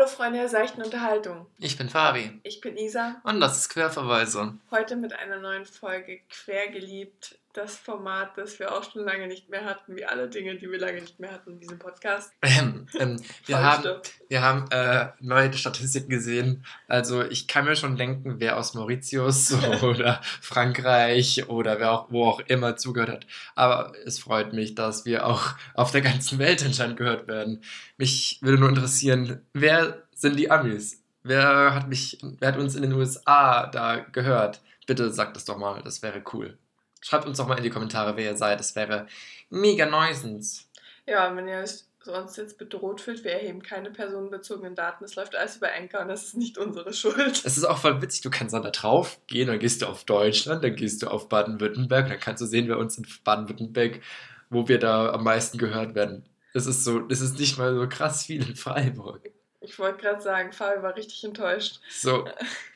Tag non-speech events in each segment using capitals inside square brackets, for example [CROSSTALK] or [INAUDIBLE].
Hallo Freunde der seichten Unterhaltung. Ich bin Fabi. Ich bin Isa. Und das ist Querverweise. Heute mit einer neuen Folge Quergeliebt. Das Format, das wir auch schon lange nicht mehr hatten, wie alle Dinge, die wir lange nicht mehr hatten in diesem Podcast. Ähm, ähm, wir, haben, wir haben äh, neue Statistiken gesehen. Also ich kann mir schon denken, wer aus Mauritius [LAUGHS] oder Frankreich oder wer auch, wo auch immer zugehört hat. Aber es freut mich, dass wir auch auf der ganzen Welt anscheinend gehört werden. Mich würde nur interessieren, wer sind die Amis? Wer hat mich, wer hat uns in den USA da gehört? Bitte sagt es doch mal, das wäre cool. Schreibt uns doch mal in die Kommentare, wer ihr seid. Das wäre mega neusens. Ja, wenn ihr euch sonst jetzt bedroht fühlt, wir erheben keine personenbezogenen Daten. Es läuft alles über Anchor und das ist nicht unsere Schuld. Es ist auch voll witzig, du kannst dann da drauf gehen, dann gehst du auf Deutschland, dann gehst du auf Baden-Württemberg, dann kannst du sehen, wer uns in Baden-Württemberg, wo wir da am meisten gehört werden. Es ist so, es ist nicht mal so krass viel in Freiburg. Ich wollte gerade sagen, Fabi war richtig enttäuscht. So,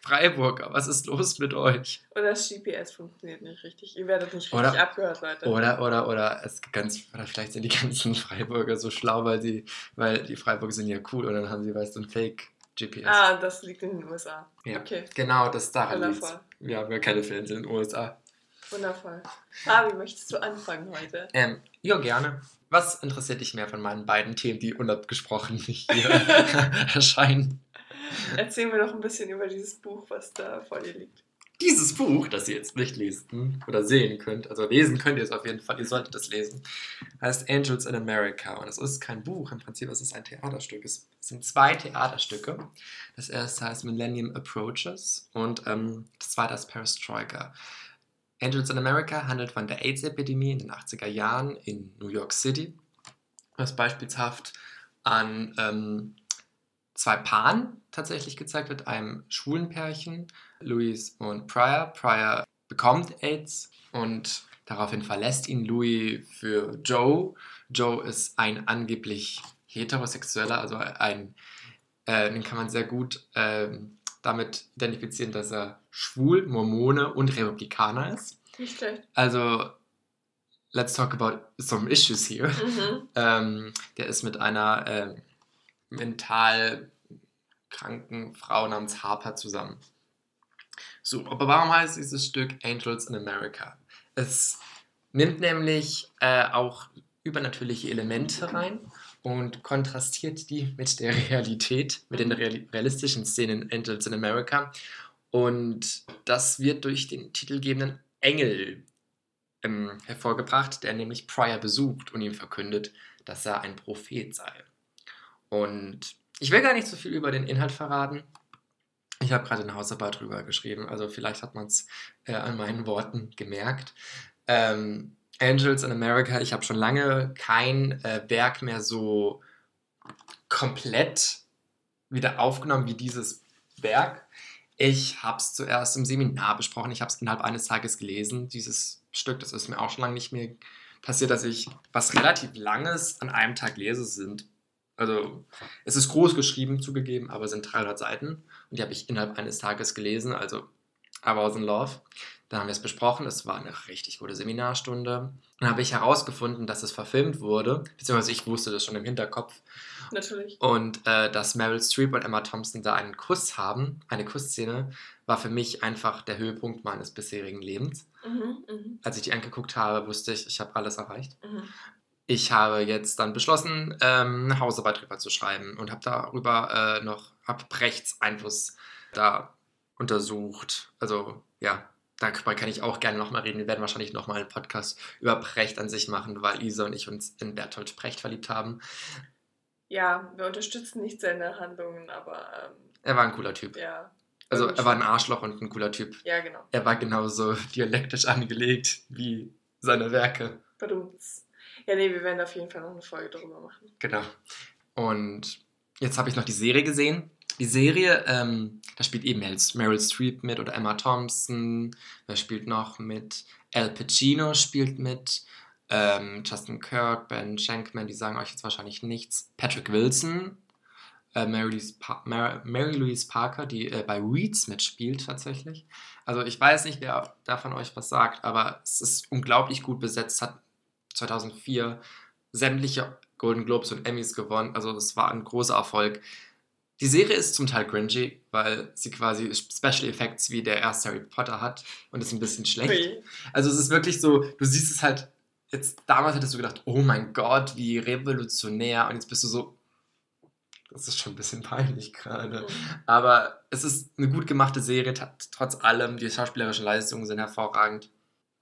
Freiburg, was ist los mit euch? Oder das GPS funktioniert nicht richtig. Ihr werdet nicht richtig Oder- abgehört, Leute. Oder, oder, oder, es ganz, oder vielleicht sind die [LAUGHS] ganzen Freiburger so schlau, weil sie, weil die Freiburger sind ja cool und dann haben sie, weißt du, ein Fake-GPS. Ah, das liegt in den USA. Ja. Okay, Genau, das daran liegt. wundervoll. Wir haben ja keine Fans in den USA. Wundervoll. Fabi, möchtest du anfangen heute? Ähm, ja, gerne. Was interessiert dich mehr von meinen beiden Themen, die unabgesprochen hier [LAUGHS] erscheinen? Erzähl mir doch ein bisschen über dieses Buch, was da vor dir liegt. Dieses Buch, das ihr jetzt nicht lesen oder sehen könnt, also lesen könnt ihr es auf jeden Fall, ihr solltet es lesen, heißt Angels in America. Und es ist kein Buch, im Prinzip es ist ein Theaterstück. Es sind zwei Theaterstücke. Das erste heißt Millennium Approaches und ähm, das zweite ist Perestroika. Angels in America handelt von der AIDS-Epidemie in den 80er Jahren in New York City, was beispielshaft an ähm, zwei Paaren tatsächlich gezeigt wird, einem schwulen Pärchen, Louis und Pryor. Pryor bekommt AIDS und daraufhin verlässt ihn Louis für Joe. Joe ist ein angeblich heterosexueller, also ein, äh, den kann man sehr gut ähm, damit identifizieren, dass er schwul, Mormone und Republikaner ist. Nicht schlecht. Also, let's talk about some issues here. Mhm. [LAUGHS] Ähm, der ist mit einer ähm, mental kranken Frau namens Harper zusammen. So, aber warum heißt dieses Stück Angels in America? Es nimmt nämlich äh, auch übernatürliche Elemente rein und kontrastiert die mit der [LAUGHS] Realität, mit den reali realistischen Szenen in Angels in America. Und das wird durch den titelgebenden Engel ähm, hervorgebracht, der nämlich Pryor besucht und ihm verkündet, dass er ein Prophet sei. Und ich will gar nicht so viel über den Inhalt verraten. Ich habe gerade eine Hausarbeit drüber geschrieben, also vielleicht hat man es äh, an meinen Worten gemerkt. Ähm, Angels in America, ich habe schon lange kein äh, Werk mehr so komplett wieder aufgenommen wie dieses Werk. Ich habe es zuerst im Seminar besprochen, ich habe es innerhalb eines Tages gelesen, dieses Stück, das ist mir auch schon lange nicht mehr passiert, dass ich was relativ Langes an einem Tag lese, sind, also es ist groß geschrieben, zugegeben, aber sind 300 Seiten und die habe ich innerhalb eines Tages gelesen, also I was in love. Dann haben wir es besprochen, es war eine richtig gute Seminarstunde. Dann habe ich herausgefunden, dass es verfilmt wurde, beziehungsweise ich wusste das schon im Hinterkopf Natürlich. und äh, dass Meryl Streep und Emma Thompson da einen Kuss haben, eine Kussszene, war für mich einfach der Höhepunkt meines bisherigen Lebens. Mhm, mhm, Als ich die angeguckt habe, wusste ich, ich habe alles erreicht. mhm. Ich habe jetzt dann beschlossen, ähm, eine Hausarbeit drüber zu schreiben und habe darüber äh, noch, habe Brechts Einfluss da untersucht. Also ja, darüber kann ich auch gerne nochmal reden. Wir werden wahrscheinlich nochmal einen Podcast über Brecht an sich machen, weil Isa und ich uns in Bertolt Brecht verliebt haben. Ja, wir unterstützen nicht seine Handlungen, aber ähm, Er war ein cooler Typ. ja. Also er war ein. Arschloch und ein cooler Typ. Ja, genau. Er war genauso dialektisch angelegt wie seine Werke. Badumts. Ja, nee, wir werden auf jeden Fall noch eine Folge darüber machen. Genau. Und jetzt habe ich noch die Serie gesehen. Die Serie, ähm, da spielt eben Meryl Streep mit oder Emma Thompson. Wer spielt noch mit? Al Pacino spielt mit. Ähm, Justin Kirk, Ben Shankman, die sagen euch jetzt wahrscheinlich nichts. Patrick Wilson, äh, Mary, Louise Mary, Mary Louise Parker, die äh, bei Weeds mitspielt tatsächlich. Also ich weiß nicht, wer da von euch was sagt, aber es ist unglaublich gut besetzt. Hat 2004 sämtliche Golden Globes und Emmys gewonnen. Also es war ein großer Erfolg. Die Serie ist zum Teil cringy, weil sie quasi Special Effects wie der erste Harry Potter hat und ist ein bisschen schlecht. Also es ist wirklich so, du siehst es halt, jetzt damals hättest du gedacht, oh mein Gott, wie revolutionär und jetzt bist du so, das ist schon ein bisschen peinlich gerade. Aber es ist eine gut gemachte Serie, trotz allem, die schauspielerischen Leistungen sind hervorragend.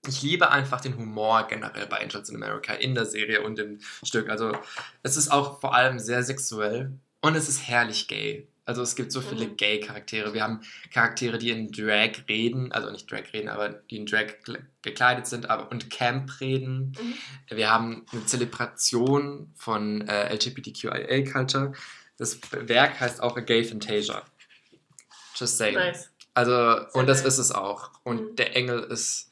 Ich liebe einfach den Humor generell bei Angels in America in der Serie und im Stück. Also es ist auch vor allem sehr sexuell und es ist herrlich gay. Also es gibt so viele Mhm. Gay-Charaktere. Wir haben Charaktere, die in Drag reden, also nicht Drag reden, aber die in Drag gekle- gekleidet sind aber, und Camp reden. Mhm. Wir haben eine Zelebration von äh, LGBTQIA-Culture. Das Werk heißt auch A Gay Fantasia. Just saying. Nice. Also, und das nice. ist es auch. Und Mhm. der Engel ist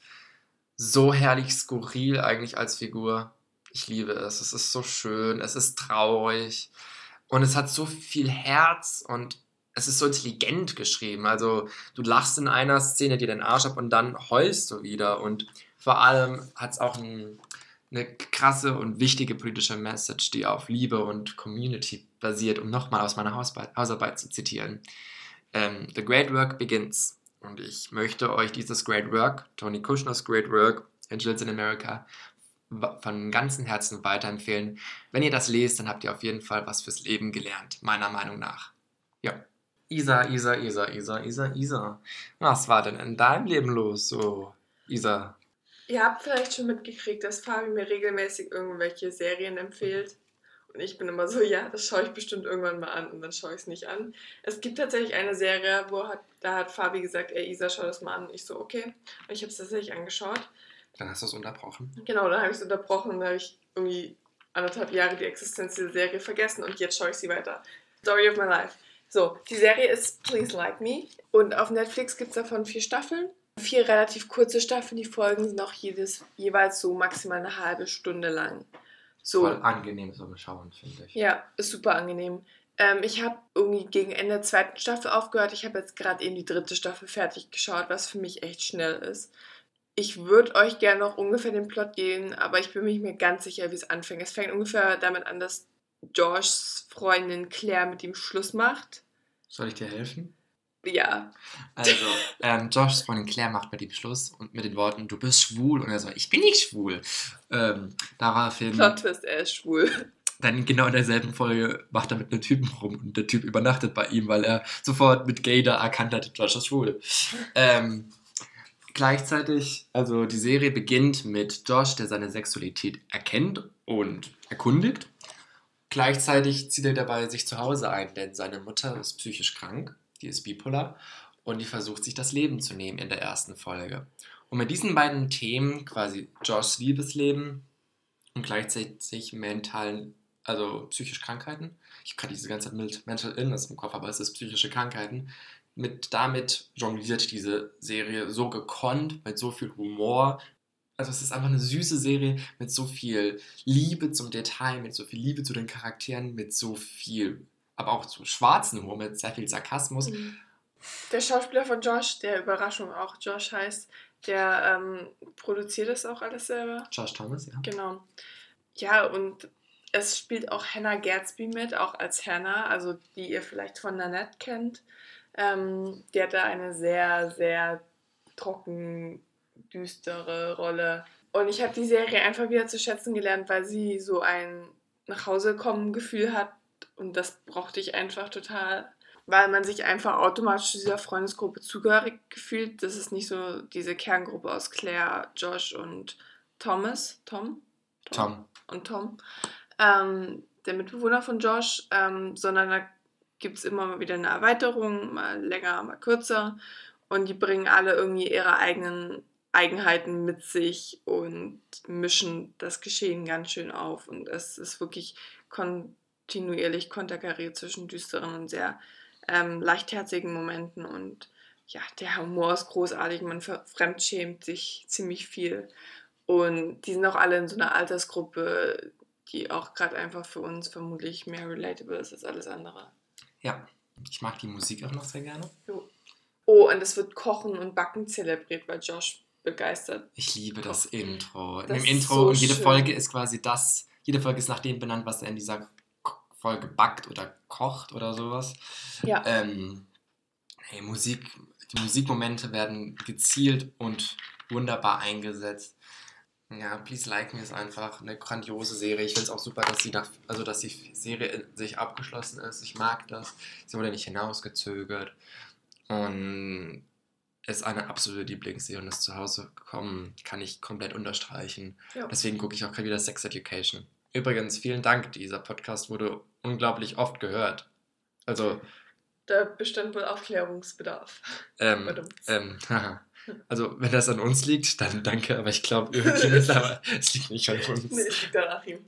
so herrlich skurril eigentlich als Figur. Ich liebe es. Es ist so schön. Es ist traurig. Und es hat so viel Herz und es ist so intelligent geschrieben. Also, du lachst in einer Szene dir den Arsch ab und dann heulst du wieder. Und vor allem hat es auch ein, eine krasse und wichtige politische Message, die auf Liebe und Community basiert, um nochmal aus meiner Hausarbeit, Hausarbeit zu zitieren. Ähm, The Great Work Begins. Und ich möchte euch dieses Great Work, Tony Kushners Great Work, Angels in America, von ganzem Herzen weiterempfehlen. Wenn ihr das lest, dann habt ihr auf jeden Fall was fürs Leben gelernt, meiner Meinung nach. Ja. Isa, Isa, Isa, Isa, Isa, Isa. Was war denn in deinem Leben los, so, Isa? Ihr habt vielleicht schon mitgekriegt, dass Fabi mir regelmäßig irgendwelche Serien empfiehlt. Und ich bin immer so, ja, das schaue ich bestimmt irgendwann mal an und dann schaue ich es nicht an. Es gibt tatsächlich eine Serie, wo hat, da hat Fabi gesagt, ey Isa, schau das mal an. Und ich so, okay. Und ich habe es tatsächlich angeschaut. Dann hast du es unterbrochen. Genau, dann habe ich es unterbrochen und dann habe ich irgendwie anderthalb Jahre die Existenz dieser Serie vergessen und jetzt schaue ich sie weiter. Story of my life. So, die Serie ist Please Like Me und auf Netflix gibt es davon vier Staffeln. Vier relativ kurze Staffeln, die Folgen sind auch jedes, jeweils so maximal eine halbe Stunde lang. So, Voll angenehm zum Schauen, finde ich. ja, ist super angenehm. Ähm, ich habe irgendwie gegen Ende der zweiten Staffel aufgehört. Ich habe jetzt gerade eben die dritte Staffel fertig geschaut, was für mich echt schnell ist. Ich würde euch gerne noch ungefähr den Plot geben, aber ich bin mir nicht mehr ganz sicher, wie es anfängt. Es fängt ungefähr damit an, dass Joshs Freundin Claire mit ihm Schluss macht. Soll ich dir helfen? Ja, Also, [LAUGHS] ähm, Joshs Freundin Claire macht mit ihm Schluss und mit den Worten, du bist schwul. Und er so, ich bin nicht schwul. Ähm, daraufhin, Plot Twist, er ist schwul. dann genau in derselben Folge macht er mit einem Typen rum und der Typ übernachtet bei ihm, weil er sofort mit Gay da erkannt hat, Josh ist schwul. Ähm, gleichzeitig, also die Serie beginnt mit Josh, der seine Sexualität erkennt und erkundigt. Gleichzeitig zieht er dabei sich zu Hause ein, denn seine Mutter ist psychisch krank, die ist bipolar und die versucht sich das Leben zu nehmen in der ersten Folge. Und mit diesen beiden Themen, quasi Joshs Liebesleben und gleichzeitig mentalen, also psychische Krankheiten, ich habe gerade diese ganze Zeit Mental Illness im Kopf, aber es ist psychische Krankheiten, mit damit jongliert diese Serie so gekonnt, mit so viel Humor. Also es ist einfach eine süße Serie mit so viel Liebe zum Detail, mit so viel Liebe zu den Charakteren, mit so viel, aber auch zu schwarzen Humor, mit sehr viel Sarkasmus. Der Schauspieler von Josh, der Überraschung auch Josh heißt, der ähm, produziert das auch alles selber. Josh Thomas, ja. Genau. Ja, und es spielt auch Hannah Gadsby mit, auch als Hannah, also die ihr vielleicht von Nanette kennt. Ähm, die hat da eine sehr, sehr trocken, düstere Rolle. Und ich habe die Serie einfach wieder zu schätzen gelernt, weil sie so ein Nachhausekommen-Gefühl hat. Und das brauchte ich einfach total. Weil man sich einfach automatisch zu dieser Freundesgruppe zugehörig gefühlt. Das ist nicht so diese Kerngruppe aus Claire, Josh und Thomas. Tom? Tom. und Tom, ähm, der Mitbewohner von Josh, ähm, sondern da gibt es immer mal wieder eine Erweiterung, mal länger, mal kürzer. Und die bringen alle irgendwie ihre eigenen Eigenheiten mit sich und mischen das Geschehen ganz schön auf. Und es ist wirklich kontinuierlich konterkariert zwischen düsteren und sehr ähm, leichtherzigen Momenten. Und ja, der Humor ist großartig, man fremdschämt sich ziemlich viel. Und die sind auch alle in so einer Altersgruppe, die auch gerade einfach für uns vermutlich mehr relatable ist als alles andere. Ja, ich mag die Musik auch noch sehr gerne. Oh, und es wird Kochen und Backen zelebriert, weil Josh begeistert. Ich liebe das Intro. Das Im Intro so und jede schön. Folge ist quasi das, jede Folge ist nach dem benannt, was er in dieser voll gebackt oder kocht oder sowas. Ja. Ähm, hey, Musik, die Musikmomente werden gezielt und wunderbar eingesetzt. Ja, Please Like Me ist einfach eine grandiose Serie. Ich finde es auch super, dass sie nach, also dass die Serie sich abgeschlossen ist. Ich mag das. Sie wurde nicht hinausgezögert. Und ist eine absolute Lieblingsserie und ist zu Hause gekommen, kann ich komplett unterstreichen. Ja. Deswegen gucke ich auch gerade wieder Sex Education. Übrigens, vielen Dank. Dieser Podcast wurde unglaublich oft gehört. Also, Da bestand wohl Aufklärungsbedarf. ähm, ähm, [LAUGHS] haha. Also wenn das an uns liegt, dann danke, aber ich glaube irgendwie [LAUGHS] mittlerweile, es liegt nicht an uns. Nee, es liegt an Achim.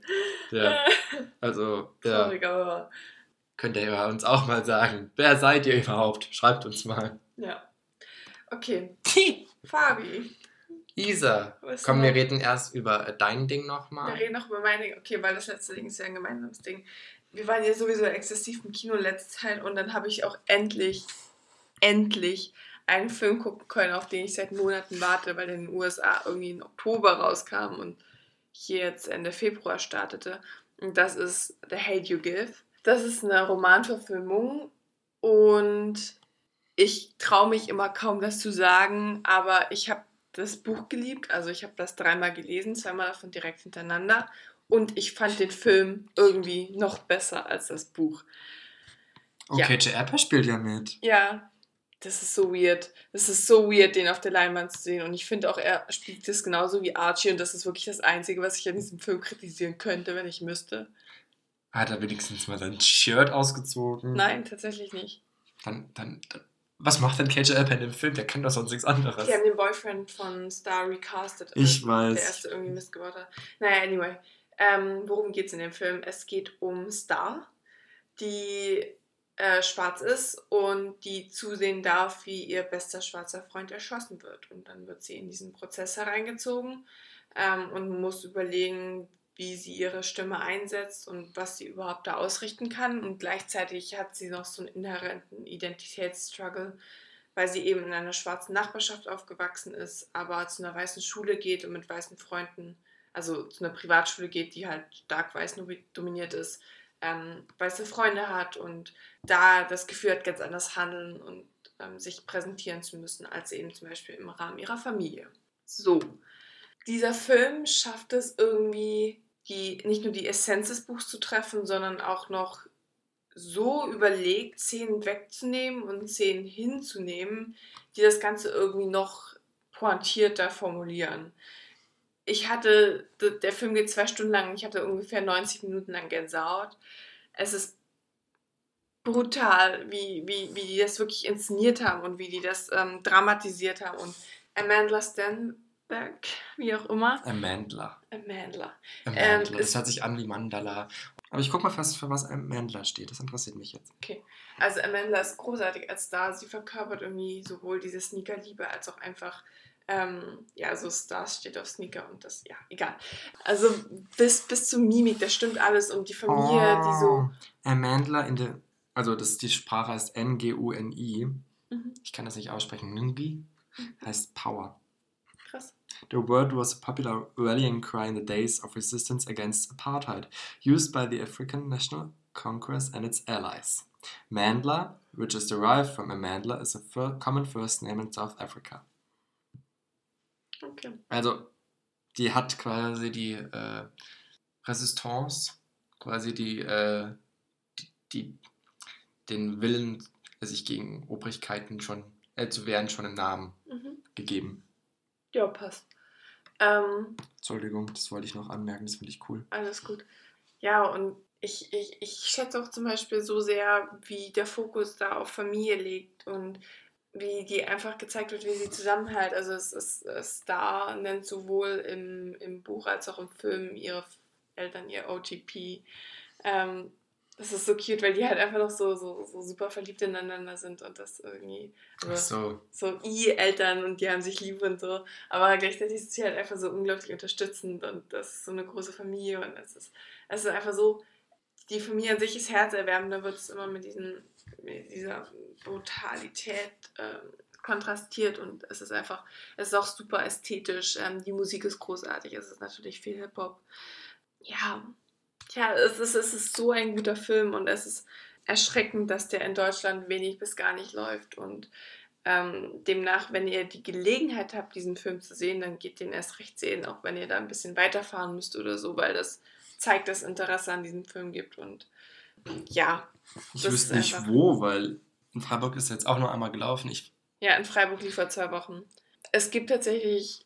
Ja, also, ja, Traurig, aber wahr. könnt ihr uns auch mal sagen, wer seid ihr überhaupt? Schreibt uns mal. Ja. Okay. Fabi. Isa, Was komm, wir noch? reden erst über dein Ding Wir nochmal. reden noch über meine, okay, weil das letzte Ding ist ja ein gemeinsames Ding. Wir waren ja sowieso exzessiv im Kino letzte Zeit und dann habe ich auch endlich, endlich einen Film gucken können, auf den ich seit Monaten warte, weil der in den USA irgendwie im Oktober rauskam und hier jetzt Ende Februar startete. Und das ist The Hate You Give. Das ist eine Romanverfilmung und ich traue mich immer kaum das zu sagen, aber ich habe das Buch geliebt. Also ich habe das dreimal gelesen, zweimal davon direkt hintereinander. Und ich fand den Film irgendwie noch besser als das Buch. Ja. Okay, J. Apple spielt ja mit. Ja, das ist so weird. Das ist so weird, den auf der Leinwand zu sehen. Und ich finde auch, er spielt das genauso wie Archie. Und das ist wirklich das Einzige, was ich an diesem Film kritisieren könnte, wenn ich müsste. Hat er wenigstens mal sein Shirt ausgezogen? Nein, tatsächlich nicht. Dann, dann, dann was macht denn Apple in dem Film? Der kann doch sonst nichts anderes. Die haben den Boyfriend von Star recastet. Ich weiß. Der erste irgendwie Mist gebaut hat. Naja, anyway. Ähm, worum geht es in dem Film? Es geht um Star, die äh, schwarz ist und die zusehen darf, wie ihr bester schwarzer Freund erschossen wird. Und dann wird sie in diesen Prozess hereingezogen ähm, und muss überlegen, wie sie ihre Stimme einsetzt und was sie überhaupt da ausrichten kann. Und gleichzeitig hat sie noch so einen inhärenten Identitätsstruggle, weil sie eben in einer schwarzen Nachbarschaft aufgewachsen ist, aber zu einer weißen Schule geht und mit weißen Freunden, also zu einer Privatschule geht, die halt stark weiß dominiert ist, ähm, weiße Freunde hat und da das Gefühl hat, ganz anders handeln und ähm, sich präsentieren zu müssen, als eben zum Beispiel im Rahmen ihrer Familie. So, dieser Film schafft es irgendwie, die, nicht nur die Essenz des Buchs zu treffen, sondern auch noch so überlegt, Szenen wegzunehmen und Szenen hinzunehmen, die das Ganze irgendwie noch pointierter formulieren. Ich hatte, der Film geht zwei Stunden lang, ich hatte ungefähr 90 Minuten lang Gänsehaut. Es ist brutal, wie, wie, wie die das wirklich inszeniert haben und wie die das ähm, dramatisiert haben. Und Amanda Stenberg, wie auch immer. Amandla. Amandla. Amandla. Ähm, das es- hört sich an wie Mandala. Aber ich guck mal fast, für was Amandla steht. Das interessiert mich jetzt. Also Amanda ist großartig als Star. Sie verkörpert irgendwie sowohl diese Sneaker-Liebe als auch einfach, ähm, ja, so Stars steht auf Sneaker und das, ja, egal. Also bis, bis zur Mimik, da stimmt alles und die Familie, die so... Oh. Amandla in der. Also das, die Sprache heißt N-G-U-N-I. Mhm, Ich kann das nicht aussprechen. Nungi heißt Power. krass. The word was a popular rallying cry in the days of resistance against apartheid, used by the African National Congress and its allies. Mandla, which is derived from Amandla, is a fir- common first name in South Africa. Okay. Also, die hat quasi die äh, Resistance, quasi die, äh, die, die, den Willen, sich gegen Obrigkeiten schon äh, zu wehren, schon im Namen Mhm. gegeben. Ja, passt. Ähm, Entschuldigung, das wollte ich noch anmerken, das finde ich cool. Alles gut. Ja, und ich, ich, ich schätze auch zum Beispiel so sehr, wie der Fokus da auf Familie liegt und wie die einfach gezeigt wird, wie sie zusammenhält. Also es ist Star nennt sowohl im, im Buch als auch im Film ihre Eltern ihr OTP. Ähm, das ist so cute, weil die halt einfach noch so, so, so super verliebt ineinander sind und das irgendwie. Ach so, so I-Eltern und die haben sich lieb und so. Aber gleichzeitig ist sie halt einfach so unglaublich unterstützend und das ist so eine große Familie und es ist, es ist einfach so, die Familie an sich ist herzerwärmend, da wird es immer mit, diesen, mit dieser Brutalität ähm, kontrastiert und es ist einfach, es ist auch super ästhetisch, ähm, die Musik ist großartig, es ist natürlich viel Hip-Hop. Ja, Ja, es ist, es ist so ein guter Film und es ist erschreckend, dass der in Deutschland wenig bis gar nicht läuft. Und ähm, demnach, wenn ihr die Gelegenheit habt, diesen Film zu sehen, dann geht den erst recht sehen, auch wenn ihr da ein bisschen weiterfahren müsst oder so, weil das zeigt, dass Interesse an diesem Film gibt. Und ja. Ich wüsste nicht wo, weil in Freiburg ist jetzt auch nur einmal gelaufen. Ich ja, in Freiburg lief er zwei Wochen. Es gibt tatsächlich.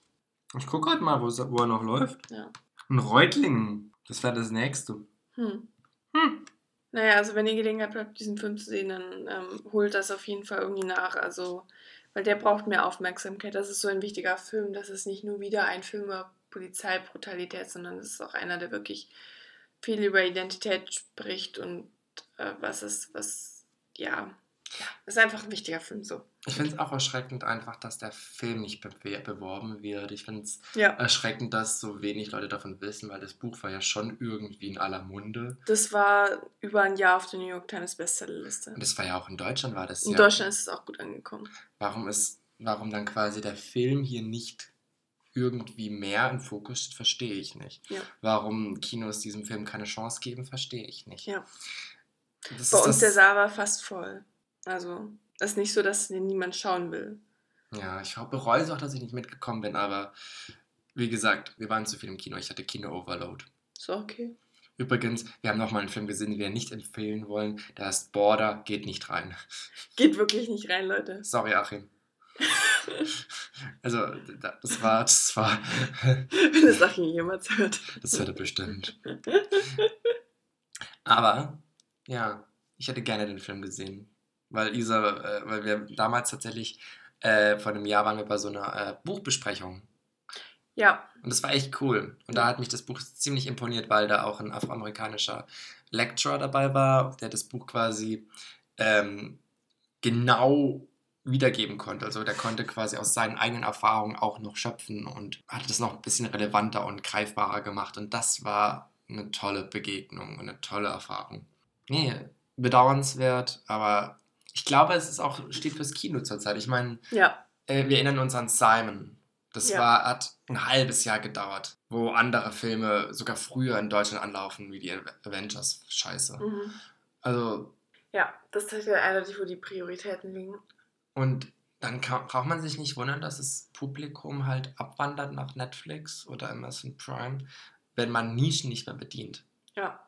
Ich gucke gerade mal, wo, wo er noch läuft. Ja. In Reutlingen. Das wäre das nächste. Hm. Hm. Naja, also wenn ihr Gelegenheit habt, diesen Film zu sehen, dann ähm, holt das auf jeden Fall irgendwie nach. Also, weil der braucht mehr Aufmerksamkeit. Das ist so ein wichtiger Film. Das ist nicht nur wieder ein Film über Polizeibrutalität, sondern es ist auch einer, der wirklich viel über Identität spricht und äh, was ist, was, ja, ist einfach ein wichtiger Film so. Ich finde es auch erschreckend einfach, dass der Film nicht be beworben wird. Ich finde es ja. erschreckend, dass so wenig Leute davon wissen, weil das Buch war ja schon irgendwie in aller Munde. Das war über ein Jahr auf der New York Times Bestsellerliste. Und das war ja auch in Deutschland, war das in ja. In Deutschland ist es auch gut angekommen. Warum ist, warum dann quasi der Film hier nicht irgendwie mehr im Fokus steht, verstehe ich nicht. Ja. Warum Kinos diesem Film keine Chance geben, verstehe ich nicht. Ja. Das Bei uns der Saal war fast voll. Also, es ist nicht so, dass den niemand schauen will. Ja, ich bereue es auch, dass ich nicht mitgekommen bin, aber wie gesagt, wir waren zu viel im Kino. Ich hatte Kino-Overload. So, okay. Übrigens, wir haben nochmal einen Film gesehen, den wir nicht empfehlen wollen. Der heißt Border, geht nicht rein. Geht wirklich nicht rein, Leute. Sorry, Achim. Also, das war, das war. [LAUGHS] Wenn das Achim jemals hört. Das hört er bestimmt. Aber, ja, ich hätte gerne den Film gesehen. Weil Isa, äh, weil wir damals tatsächlich äh, vor einem Jahr waren wir bei so einer äh, Buchbesprechung. Ja. Und das war echt cool. Und da hat mich das Buch ziemlich imponiert, weil da auch ein afroamerikanischer Lecturer dabei war, der das Buch quasi ähm, genau wiedergeben konnte. Also der konnte quasi aus seinen eigenen Erfahrungen auch noch schöpfen und hat das noch ein bisschen relevanter und greifbarer gemacht. Und das war eine tolle Begegnung und eine tolle Erfahrung. Nee, bedauernswert, aber ich glaube, es ist auch, steht fürs Kino zurzeit. Ich meine, ja. äh, wir erinnern uns an Simon. Das ja. war, hat ein halbes Jahr gedauert, wo andere Filme sogar früher in Deutschland anlaufen, wie die Avengers. Scheiße. Mhm. Also. Ja, das ist ja eindeutig, wo die Prioritäten liegen. Und dann kann, braucht man sich nicht wundern, dass das Publikum halt abwandert nach Netflix oder Amazon Prime, wenn man Nischen nicht mehr bedient. Ja.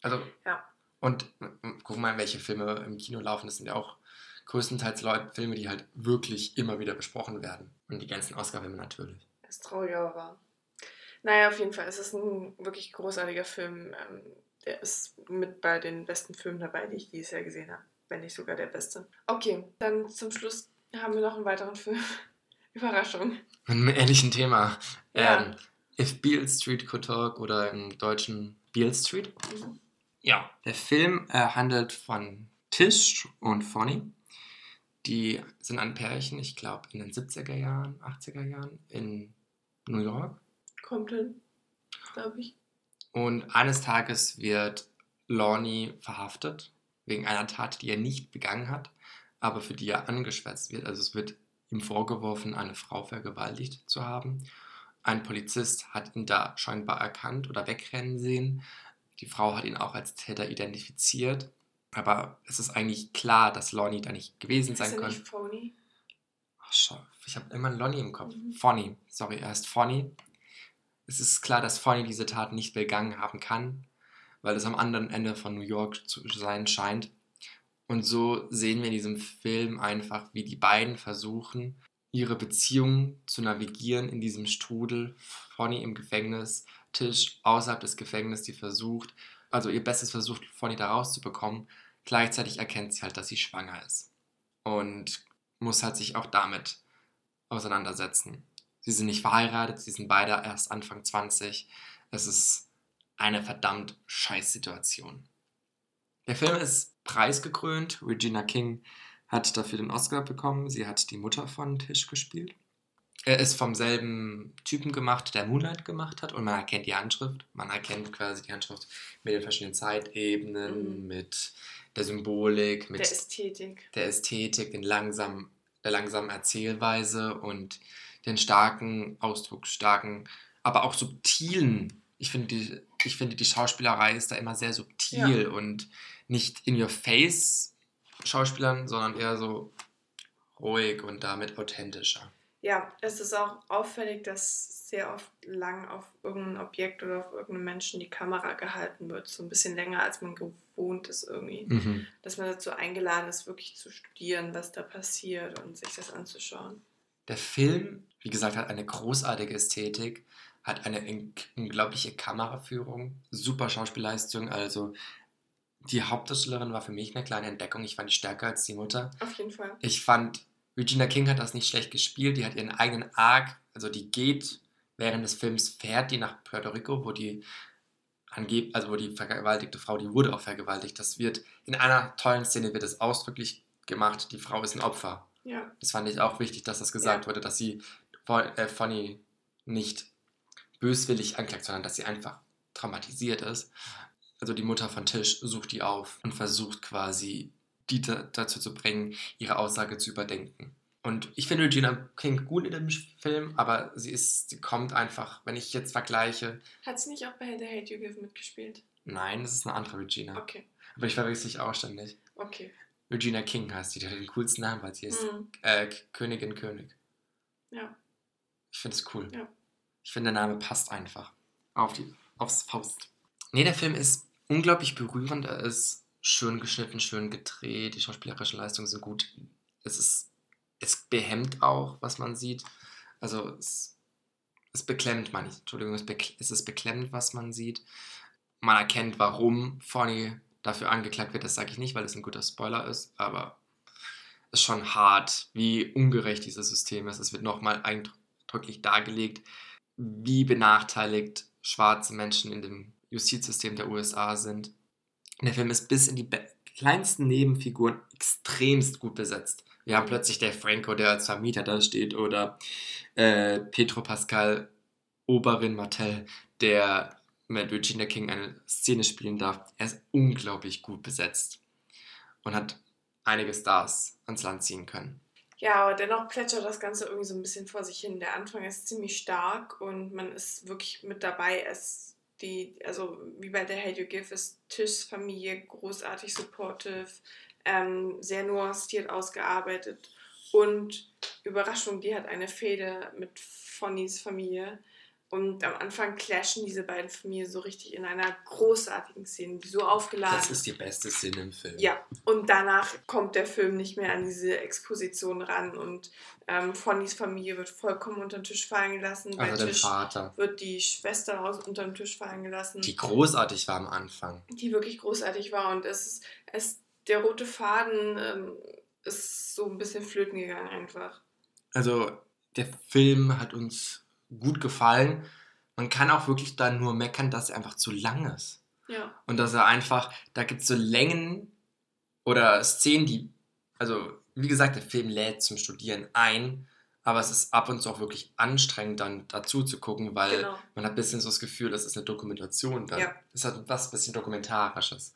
Also, ja. Und guck mal, welche Filme im Kino laufen. Das sind ja auch größtenteils Leute, Filme, die halt wirklich immer wieder besprochen werden. Und die ganzen Oscar-Filme natürlich. Das ist traurig, aber wahr. Naja, auf jeden Fall. Es ist ein wirklich großartiger Film. Ähm, der ist mit bei den besten Filmen dabei, die ich dieses Jahr gesehen habe. Wenn nicht sogar der beste. Okay, dann zum Schluss haben wir noch einen weiteren Film. [LAUGHS] Überraschung. Mit einem ähnlichen Thema. Ja. Ähm, If Beale Street Could Talk oder im Deutschen Beale Street. Mhm. Ja, der Film äh, handelt von Tish und Fonny. Die sind ein Pärchen, ich glaube, in den 70er Jahren, 80er Jahren in New York. Kommt hin, glaube ich. Und eines Tages wird Lorne verhaftet, wegen einer Tat, die er nicht begangen hat, aber für die er angeschwärzt wird. Also es wird ihm vorgeworfen, eine Frau vergewaltigt zu haben. Ein Polizist hat ihn da scheinbar erkannt oder wegrennen sehen, die Frau hat ihn auch als Täter identifiziert. Aber es ist eigentlich klar, dass Lonnie da nicht gewesen sein könnte. Nicht Phony? Ach, schau, ich habe immer Lonnie im Kopf. Mhm. Fonny, sorry, er ist Fonny. Es ist klar, dass Fonny diese Tat nicht begangen haben kann, weil es am anderen Ende von New York zu sein scheint. Und so sehen wir in diesem Film einfach, wie die beiden versuchen, ihre Beziehung zu navigieren in diesem Strudel. Fonny im Gefängnis, Tisch außerhalb des Gefängnisses, die versucht, also ihr Bestes versucht, Fonny da rauszubekommen. Gleichzeitig erkennt sie halt, dass sie schwanger ist. Und muss halt sich auch damit auseinandersetzen. Sie sind nicht verheiratet, sie sind beide erst Anfang 20. Es ist eine verdammt scheiß Situation. Der Film ist preisgekrönt. Regina King hat dafür den Oscar bekommen. Sie hat die Mutter von Tisch gespielt. Er ist vom selben Typen gemacht, der Moonlight gemacht hat und man erkennt die Handschrift. Man erkennt quasi die Handschrift mit den verschiedenen Zeitebenen, mhm. mit der Symbolik, mit der Ästhetik, der Ästhetik, den langsam, der langsamen Erzählweise und den starken, ausdrucksstarken, aber auch subtilen Ich finde, die, ich finde, die Schauspielerei ist da immer sehr subtil Ja. und nicht in your face Schauspielern, sondern eher so ruhig und damit authentischer. Ja, es ist auch auffällig, dass sehr oft lang auf irgendein Objekt oder auf irgendeinen Menschen die Kamera gehalten wird. So ein bisschen länger, als man gewohnt ist irgendwie. Mhm. Dass man dazu eingeladen ist, wirklich zu studieren, was da passiert und sich das anzuschauen. Der Film, wie gesagt, hat eine großartige Ästhetik, hat eine unglaubliche Kameraführung, super Schauspielleistung. Also die Hauptdarstellerin war für mich eine kleine Entdeckung. Ich fand die stärker als die Mutter. Auf jeden Fall. Ich fand, Regina King hat das nicht schlecht gespielt. Die hat ihren eigenen Arc, also die geht während des Films, fährt die nach Puerto Rico, wo die angeb also wo die vergewaltigte Frau, die wurde auch vergewaltigt. Das wird in einer tollen Szene wird es ausdrücklich gemacht. Die Frau ist ein Opfer. Ja, Das fand ich auch wichtig, dass das gesagt Ja. wurde, dass sie äh, Fonny nicht böswillig anklagt, sondern dass sie einfach traumatisiert ist. Also die Mutter von Tisch sucht die auf und versucht quasi, die da, dazu zu bringen, ihre Aussage zu überdenken. Und ich finde Regina King gut in dem Film, aber sie ist, sie kommt einfach, wenn ich jetzt vergleiche, hat sie nicht auch bei The Hate You Give mitgespielt? nein, das ist eine andere Regina. Okay, Aber ich verwechsel dich auch ständig. okay. Regina King heißt sie, die hat den coolsten Namen, weil sie ist Hm. äh, Königin König. Ja, Ich finde es cool. Ja. Ich finde, der Name passt einfach. Auf die, aufs Faust. Nee, der Film ist unglaublich berührend. Er ist schön geschnitten, schön gedreht. Die schauspielerischen Leistungen sind gut. Es ist, es behemmt auch, was man sieht. Also es, es beklemmt man nicht. Entschuldigung, es, bekl es ist beklemmend, was man sieht. Man erkennt, warum Fonny dafür angeklagt wird. Das sage ich nicht, weil es ein guter Spoiler ist. Aber ist schon hart, wie ungerecht dieses System ist. Es wird nochmal eindrücklich dargelegt, wie benachteiligt schwarze Menschen in dem Justizsystem der USA sind. Der Film ist bis in die kleinsten Nebenfiguren extremst gut besetzt. Wir haben plötzlich der Franco, der als Vermieter da steht, oder äh, Petro Pascal Oberin Martell, der mit Regina King eine Szene spielen darf. Er ist unglaublich gut besetzt und hat einige Stars ans Land ziehen können. Ja, aber dennoch plätschert das Ganze irgendwie so ein bisschen vor sich hin. Der Anfang ist ziemlich stark und man ist wirklich mit dabei. Es die, also wie bei The Hate You Give ist Tischs Familie großartig supportive, ähm, sehr nuanciert ausgearbeitet und Überraschung, die hat eine Fehde mit Fonnys Familie. Und am Anfang clashen diese beiden Familien so richtig in einer großartigen Szene, die so aufgeladen Das ist die beste Szene im Film. ja, und danach kommt der Film nicht mehr an diese Exposition ran und ähm, Fonnys Familie wird vollkommen unter den Tisch fallen gelassen. Bei Also den Tisch Vater. wird die Schwester raus unter den Tisch fallen gelassen, Die die, großartig war am Anfang. wirklich großartig war und es ist, es, der rote Faden ähm, ist so ein bisschen flöten gegangen einfach. Also der Film hat uns gut gefallen. Man kann auch wirklich da nur meckern, dass er einfach zu lang ist. Ja, Und dass er einfach, da gibt es so Längen oder Szenen, die, also wie gesagt, der Film lädt zum Studieren ein, aber es ist ab und zu auch wirklich anstrengend, dann dazu zu gucken, weil genau. man hat ein bisschen so das Gefühl, das ist eine Dokumentation dann. Ja. Es hat was ein bisschen Dokumentarisches.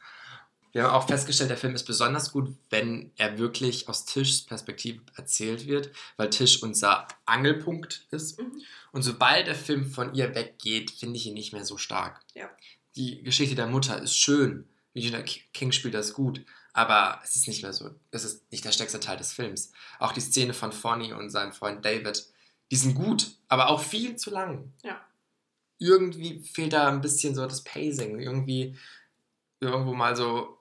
Wir haben auch festgestellt, der Film ist besonders gut, wenn er wirklich aus Tischs Perspektive erzählt wird, weil Tisch unser Angelpunkt ist. Mhm. Und sobald der Film von ihr weggeht, finde ich ihn nicht mehr so stark. Ja. Die Geschichte der Mutter ist schön. Regina King spielt das gut. Aber es ist nicht mehr so. Es ist nicht der stärkste Teil des Films. Auch die Szene von Fonny und seinem Freund David, die sind gut, aber auch viel zu lang. Ja. Irgendwie fehlt da ein bisschen so das Pacing. Irgendwie irgendwo mal so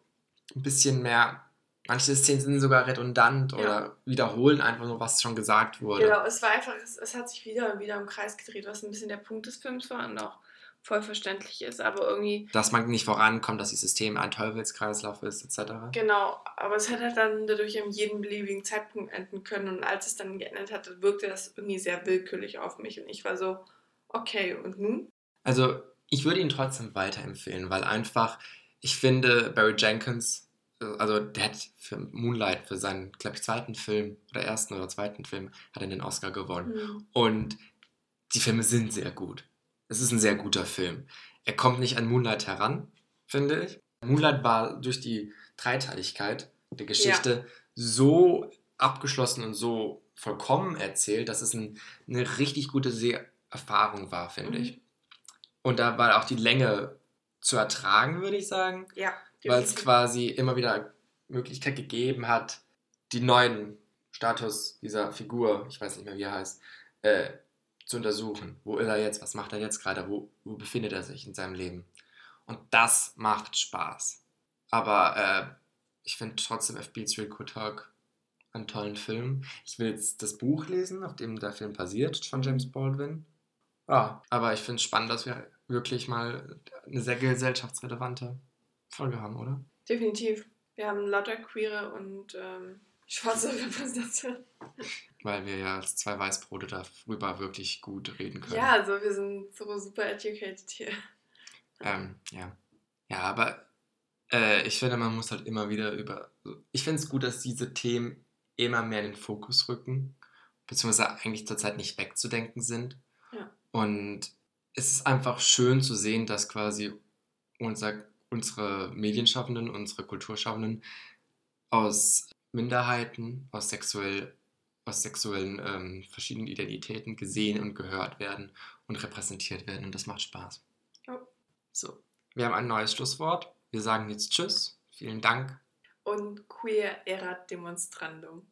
ein bisschen mehr. Manche Szenen sind sogar redundant Ja. oder wiederholen einfach nur, was schon gesagt wurde. Genau, es war einfach, es, es hat sich wieder und wieder im Kreis gedreht, was ein bisschen der Punkt des Films war und auch voll verständlich ist, aber irgendwie dass man nicht vorankommt, dass das System ein Teufelskreislauf ist, etc. Genau, aber es hätte halt dann dadurch an jedem beliebigen Zeitpunkt enden können und als es dann geendet hatte, wirkte das irgendwie sehr willkürlich auf mich und ich war so, okay, und nun? Also, ich würde ihn trotzdem weiterempfehlen, weil einfach, ich finde, Barry Jenkins, äh, also der hat für Moonlight, für seinen, glaube ich, zweiten Film oder ersten oder zweiten Film, hat er den Oscar gewonnen. Und die Filme sind sehr gut. Es ist ein sehr guter Film. Er kommt nicht an Moonlight heran, finde ich. Moonlight war durch die Dreiteiligkeit der Geschichte so abgeschlossen und so vollkommen erzählt, dass es ein, eine richtig gute Se Erfahrung war, finde Mhm. ich. Und da war auch die Länge zu ertragen, würde ich sagen. Ja. weil es quasi immer wieder Möglichkeit gegeben hat, die neuen Status dieser Figur, ich weiß nicht mehr wie er heißt, äh, zu untersuchen. Wo ist er jetzt? Was macht er jetzt gerade? Wo, wo befindet er sich in seinem Leben? Und das macht Spaß. Aber äh, ich finde trotzdem F. Beats Real Good Talk einen tollen Film. Ich will jetzt das Buch lesen, auf dem der Film basiert, von James Baldwin. Ja, aber ich finde es spannend, dass wir wirklich mal eine sehr gesellschaftsrelevante Folge haben, oder? Definitiv. Wir haben lauter queere und ähm, schwarze Repräsentation. Weil wir ja als zwei Weißbrote darüber wirklich gut reden können. Ja, also wir sind so super educated hier. Ähm, ja. Ja, aber äh, ich finde, man muss halt immer wieder über. Ich finde es gut, dass diese Themen immer mehr in den Fokus rücken, beziehungsweise eigentlich zurzeit nicht wegzudenken sind. Ja. Und es ist einfach schön zu sehen, dass quasi unser, unsere Medienschaffenden, unsere Kulturschaffenden aus Minderheiten, aus, sexuell, aus sexuellen ähm, verschiedenen Identitäten gesehen und gehört werden und repräsentiert werden. Und das macht Spaß. Ja. So, wir haben ein neues Schlusswort. Wir sagen jetzt Tschüss. Vielen Dank. Und queer erat demonstrandum.